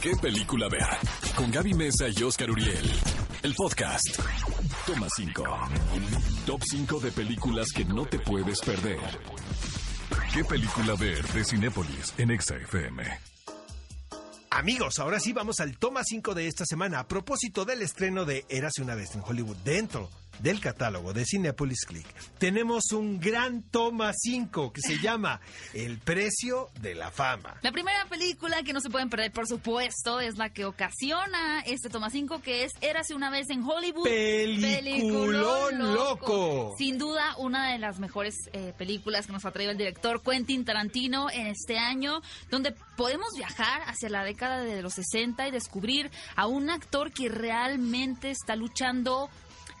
¿Qué película ver? Con Gaby Mesa y Oscar Uriel. El podcast. Toma 5. Top 5 de películas que no te puedes perder. ¿Qué película ver de Cinépolis en Exa FM? Amigos, ahora sí vamos al toma 5 de esta semana. A propósito del estreno de Érase una vez en Hollywood, dentro del catálogo de Cinepolis Click, tenemos un gran toma 5 que se llama El precio de la fama. La primera película que no se pueden perder, por supuesto, es la que ocasiona este toma 5, que es Érase una vez en Hollywood. Peliculón loco. Sin duda, una de las mejores eh, películas que nos ha traído el director Quentin Tarantino en este año, donde podemos viajar hacia la década de los 60 y descubrir a un actor que realmente está luchando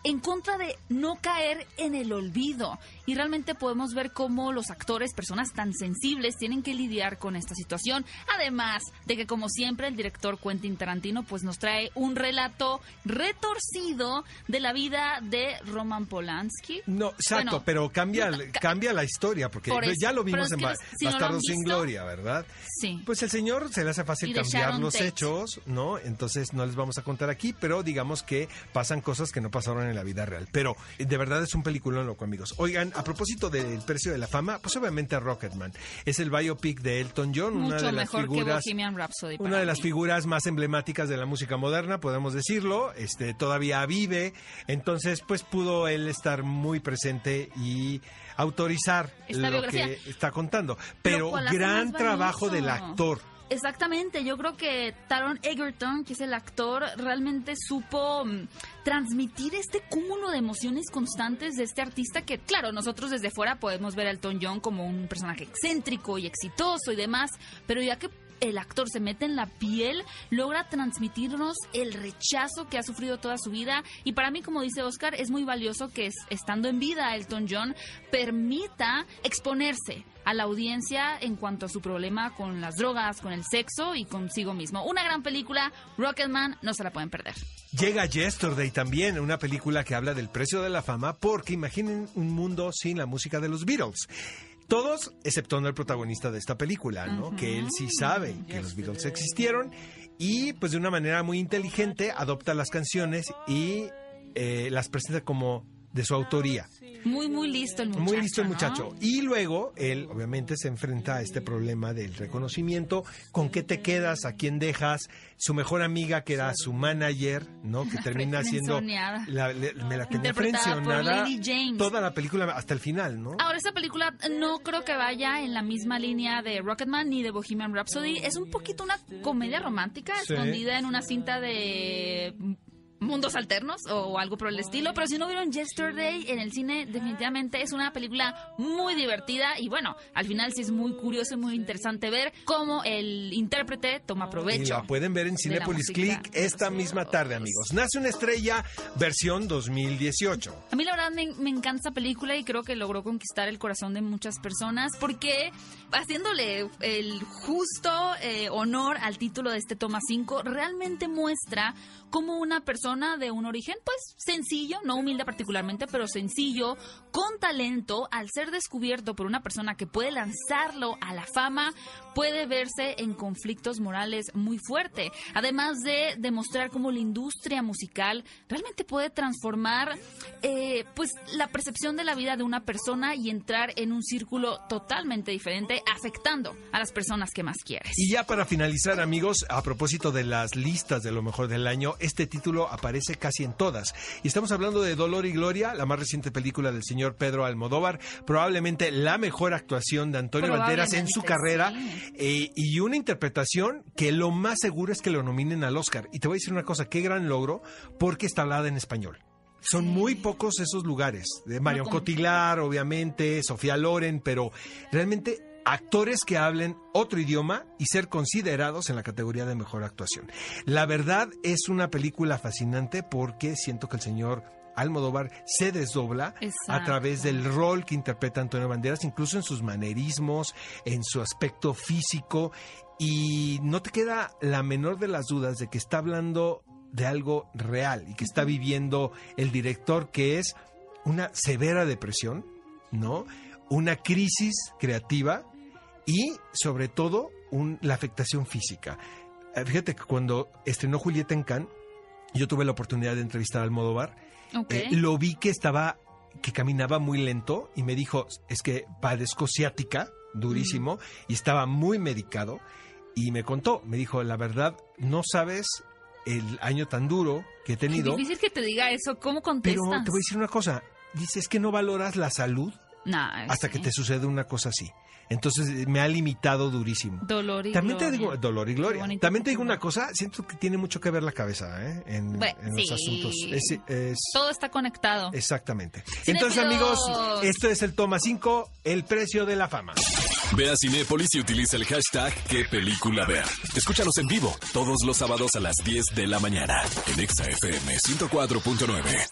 en contra de no caer en el olvido. Y realmente podemos ver cómo los actores, personas tan sensibles, tienen que lidiar con esta situación. Además de que, como siempre, el director Quentin Tarantino pues nos trae un relato retorcido de la vida de Roman Polanski. No, exacto, Bueno, pero cambia, no, cambia la historia, porque Por eso, ya lo vimos es en que si no Bastardos sin Gloria, ¿verdad? Sí. Pues el señor se le hace fácil cambiar los Tate. hechos, ¿no? Entonces no les vamos a contar aquí, pero digamos que pasan cosas que no pasaron en la vida real. Pero eh, de verdad es un peliculón loco, amigos. Oigan, a propósito del precio de la fama, pues obviamente Rocketman. Es el biopic de Elton John, una de las figuras Rhapsody. una de las figuras más emblemáticas de la música moderna, podemos decirlo, este todavía vive, entonces pues pudo él estar muy presente y autorizar Esta lo biografía. que está contando, Pero pero ¿cuál hace gran trabajo del actor. Exactamente, yo creo que Taron Egerton, que es el actor, realmente supo mm, transmitir este cúmulo de emociones constantes de este artista que, claro, nosotros desde fuera podemos ver a Elton John como un personaje excéntrico y exitoso y demás, pero ya que el actor se mete en la piel, logra transmitirnos el rechazo que ha sufrido toda su vida y para mí, como dice Oscar, es muy valioso que es- estando en vida Elton John permita exponerse a la audiencia en cuanto a su problema con las drogas, con el sexo y consigo mismo. Una gran película, Rocketman, no se la pueden perder. Llega Yesterday también, una película que habla del precio de la fama, porque imaginen un mundo sin la música de los Beatles. Todos, excepto el protagonista de esta película, ¿no? Que él sí sabe que los Beatles existieron y pues de una manera muy inteligente adopta las canciones y eh, las presenta como de su autoría. Muy, muy listo el muchacho. Muy listo el ¿no? muchacho. Y luego él obviamente se enfrenta a este problema del reconocimiento, con qué te quedas, a quién dejas, su mejor amiga que era su manager, ¿no? Que termina siendo... La, le- me la tenía frencionada toda la película hasta el final, ¿no? Ahora, esta película no creo que vaya en la misma línea de Rocketman ni de Bohemian Rhapsody. Es un poquito una comedia romántica Sí. escondida en una cinta de mundos alternos o algo por el estilo. Pero si no vieron Yesterday en el cine, definitivamente es una película muy divertida. Y bueno, al final sí es muy curioso y muy interesante ver cómo el intérprete toma Y provecho. la pueden ver en Cinepolis Click esta misma tarde, amigos. Nace una estrella, versión 2018. A mí la verdad me, me encanta esta película y creo que logró conquistar el corazón de muchas personas porque haciéndole el justo eh, honor al título de este toma 5, realmente muestra cómo una persona de un origen pues sencillo, no humilde particularmente, pero sencillo, con talento, al ser descubierto por una persona que puede lanzarlo a la fama, puede verse en conflictos morales muy fuerte. Además de demostrar cómo la industria musical realmente puede transformar eh, pues la percepción de la vida de una persona y entrar en un círculo totalmente diferente, afectando a las personas que más quieres. Y ya para finalizar, amigos, a propósito de las listas de lo mejor del año, este título aparece casi en todas. Y estamos hablando de Dolor y Gloria, la más reciente película del señor Pedro Almodóvar, probablemente la mejor actuación de Antonio Banderas en su carrera eh, y una interpretación que lo más seguro es que lo nominen al Oscar. Y te voy a decir una cosa, qué gran logro, porque está hablada en español. Son muy pocos esos lugares. De Marion como- Cotillard, obviamente, Sofía Loren, pero realmente actores que hablen otro idioma y ser considerados en la categoría de mejor actuación. La verdad es una película fascinante porque siento que el señor Almodóvar se desdobla a través del rol que interpreta Antonio Banderas, incluso en sus manerismos, en su aspecto físico, y no te queda la menor de las dudas de que está hablando de algo real y que está viviendo el director, que es una severa depresión, ¿no? Una crisis creativa y, sobre todo, un- la afectación física. eh, fíjate que cuando estrenó Julieta en Cannes, yo tuve la oportunidad de entrevistar al Modovar. Ok. Eh, lo vi que estaba, que caminaba muy lento y me dijo, es que padezco ciática, durísimo, y estaba muy medicado. Y me contó, me dijo, la verdad, no sabes el año tan duro que he tenido, difícil que te diga eso. ¿Cómo pero contestas? te voy a decir una cosa, dices que no valoras la salud Nah, hasta sí. que te sucede una cosa así. Entonces eh, me ha limitado durísimo. Dolor y También te gloria. digo, dolor y gloria. También te digo una cosa, siento que tiene mucho que ver la cabeza ¿eh? en, Bueno, en los asuntos. Es- es- Todo está conectado. exactamente. Cinéfilos. Entonces, amigos, esto es el Toma 5, el precio de la fama. Ve a Cinépolis y utiliza el hashtag qué película ver. Escúchanos en vivo todos los sábados a las 10 de la mañana en Exa FM 104.9.